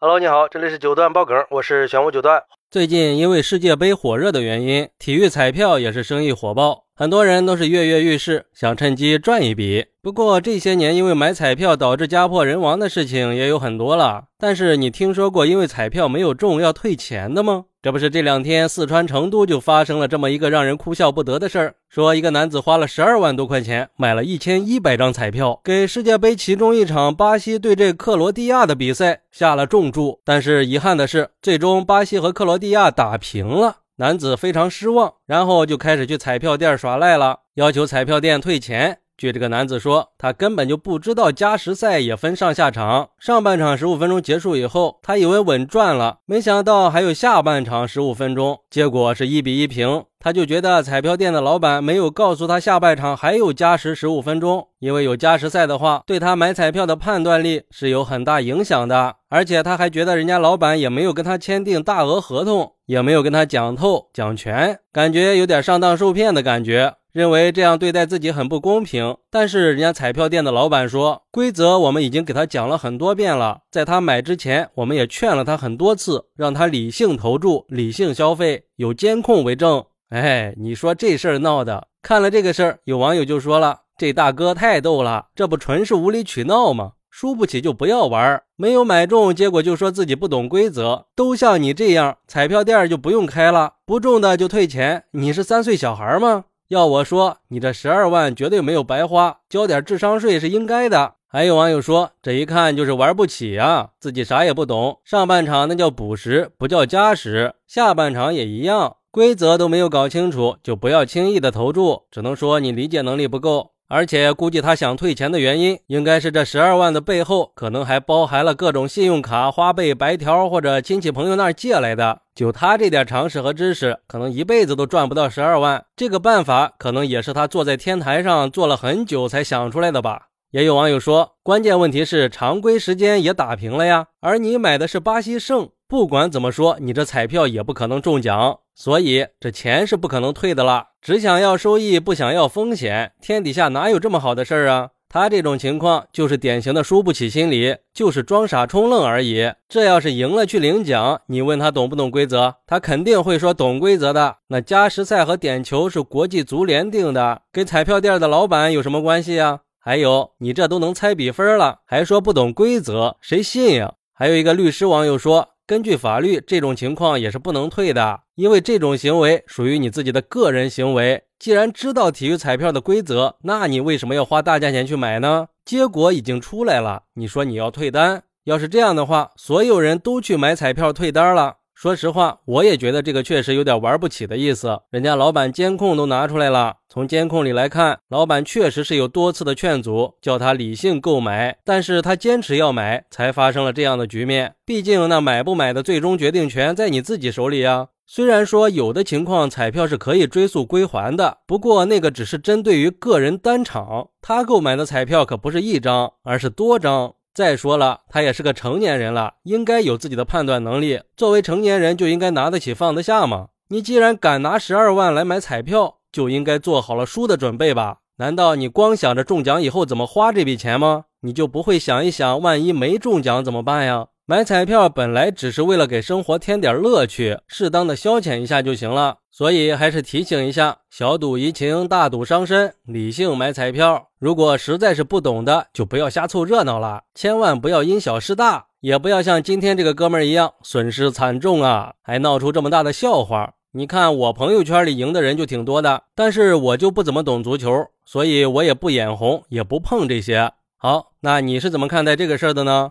Hello，你好，这里是九段爆梗，我是玄武九段。最近因为世界杯火热的原因，体育彩票也是生意火爆，很多人都是跃跃欲试，想趁机赚一笔。不过这些年因为买彩票导致家破人亡的事情也有很多了。但是你听说过因为彩票没有中要退钱的吗？这不是这两天四川成都就发生了这么一个让人哭笑不得的事儿。说一个男子花了十二万多块钱买了一千一百张彩票，给世界杯其中一场巴西对阵克罗地亚的比赛下了重注。但是遗憾的是，最终巴西和克罗地亚打平了。男子非常失望，然后就开始去彩票店耍赖了，要求彩票店退钱。据这个男子说，他根本就不知道加时赛也分上下场。上半场十五分钟结束以后，他以为稳赚了，没想到还有下半场十五分钟，结果是一比一平。他就觉得彩票店的老板没有告诉他下半场还有加时十五分钟，因为有加时赛的话，对他买彩票的判断力是有很大影响的。而且他还觉得人家老板也没有跟他签订大额合同，也没有跟他讲透讲全，感觉有点上当受骗的感觉。认为这样对待自己很不公平，但是人家彩票店的老板说，规则我们已经给他讲了很多遍了，在他买之前，我们也劝了他很多次，让他理性投注、理性消费，有监控为证。哎，你说这事儿闹的，看了这个事儿，有网友就说了，这大哥太逗了，这不纯是无理取闹吗？输不起就不要玩，没有买中，结果就说自己不懂规则，都像你这样，彩票店就不用开了，不中的就退钱，你是三岁小孩吗？要我说，你这十二万绝对没有白花，交点智商税是应该的。还有网友说，这一看就是玩不起啊，自己啥也不懂。上半场那叫补时，不叫加时；下半场也一样，规则都没有搞清楚，就不要轻易的投注。只能说你理解能力不够。而且估计他想退钱的原因，应该是这十二万的背后可能还包含了各种信用卡、花呗、白条或者亲戚朋友那儿借来的。就他这点常识和知识，可能一辈子都赚不到十二万。这个办法可能也是他坐在天台上坐了很久才想出来的吧。也有网友说，关键问题是常规时间也打平了呀，而你买的是巴西胜。不管怎么说，你这彩票也不可能中奖，所以这钱是不可能退的了。只想要收益，不想要风险，天底下哪有这么好的事儿啊？他这种情况就是典型的输不起心理，就是装傻充愣而已。这要是赢了去领奖，你问他懂不懂规则，他肯定会说懂规则的。那加时赛和点球是国际足联定的，跟彩票店的老板有什么关系啊？还有，你这都能猜比分了，还说不懂规则，谁信呀？还有一个律师网友说。根据法律，这种情况也是不能退的，因为这种行为属于你自己的个人行为。既然知道体育彩票的规则，那你为什么要花大价钱去买呢？结果已经出来了，你说你要退单，要是这样的话，所有人都去买彩票退单了。说实话，我也觉得这个确实有点玩不起的意思。人家老板监控都拿出来了，从监控里来看，老板确实是有多次的劝阻，叫他理性购买，但是他坚持要买，才发生了这样的局面。毕竟那买不买的最终决定权在你自己手里啊。虽然说有的情况彩票是可以追溯归还的，不过那个只是针对于个人单场，他购买的彩票可不是一张，而是多张。再说了，他也是个成年人了，应该有自己的判断能力。作为成年人，就应该拿得起放得下嘛？你既然敢拿十二万来买彩票，就应该做好了输的准备吧？难道你光想着中奖以后怎么花这笔钱吗？你就不会想一想，万一没中奖怎么办呀？买彩票本来只是为了给生活添点乐趣，适当的消遣一下就行了。所以还是提醒一下：小赌怡情，大赌伤身，理性买彩票。如果实在是不懂的，就不要瞎凑热闹了，千万不要因小失大，也不要像今天这个哥们儿一样损失惨重啊，还闹出这么大的笑话。你看我朋友圈里赢的人就挺多的，但是我就不怎么懂足球，所以我也不眼红，也不碰这些。好，那你是怎么看待这个事儿的呢？